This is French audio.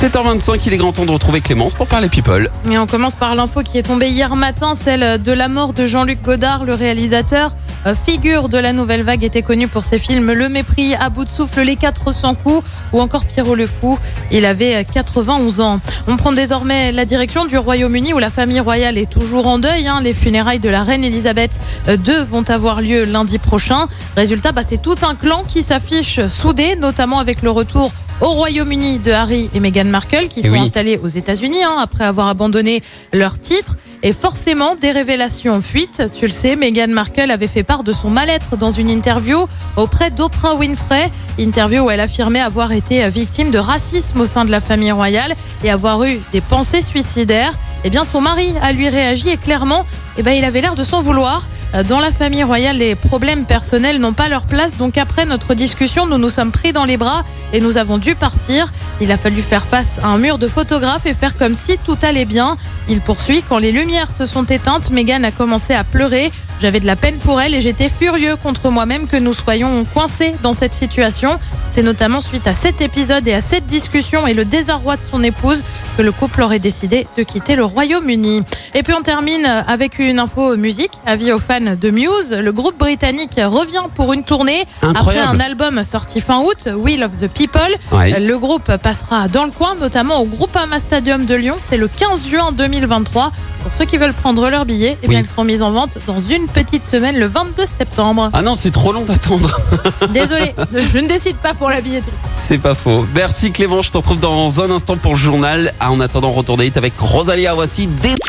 7h25, il est grand temps de retrouver Clémence pour parler people. Et on commence par l'info qui est tombée hier matin, celle de la mort de Jean-Luc Godard, le réalisateur. Euh, Figure de la nouvelle vague était connu pour ses films Le Mépris, À bout de souffle, Les 400 coups ou encore Pierrot le Fou. Il avait 91 ans. On prend désormais la direction du Royaume-Uni où la famille royale est toujours en deuil. hein. Les funérailles de la reine Elisabeth II vont avoir lieu lundi prochain. Résultat, bah, c'est tout un clan qui s'affiche soudé, notamment avec le retour au Royaume-Uni de Harry et Meghan Markle qui Eh sont oui. installés aux États-Unis hein, après avoir abandonné leur titre. Et forcément, des révélations fuitent. Tu le sais, Meghan Markle avait fait part de son mal-être dans une interview auprès d'Oprah Winfrey. Interview où elle affirmait avoir été victime de racisme au sein de la famille royale et avoir eu des pensées suicidaires. Eh bien, son mari a lui réagi et clairement, eh ben, il avait l'air de s'en vouloir. Euh, Dans la famille royale, les problèmes personnels n'ont pas leur place. Donc après notre discussion, nous nous sommes pris dans les bras et nous avons dû partir. Il a fallu faire face à un mur de photographes et faire comme si tout allait bien. Il poursuit, quand les lumières se sont éteintes, Meghan a commencé à pleurer. J'avais de la peine pour elle et j'étais furieux contre moi-même que nous soyons coincés dans cette situation. C'est notamment suite à cet épisode et à cette discussion et le désarroi de son épouse que le couple aurait décidé de quitter le Royaume-Uni. Et puis on termine avec une info musique. Avis aux fans de Muse, le groupe britannique revient pour une tournée Incroyable. après un album sorti fin août, Will of the People. Ouais. Le groupe passera dans le coin, notamment au Groupama Stadium de Lyon. C'est le 15 juin 2023. Pour ceux qui veulent prendre leur billet, eh bien, Oui. ils seront mis en vente dans une petite semaine, le 22 septembre. Ah non, c'est trop long d'attendre. Désolé, je ne décide pas pour la billetterie. C'est pas faux. Merci Clément, je te retrouve dans un instant pour le journal. Ah, en attendant, retour date avec Rosalia. Voici des...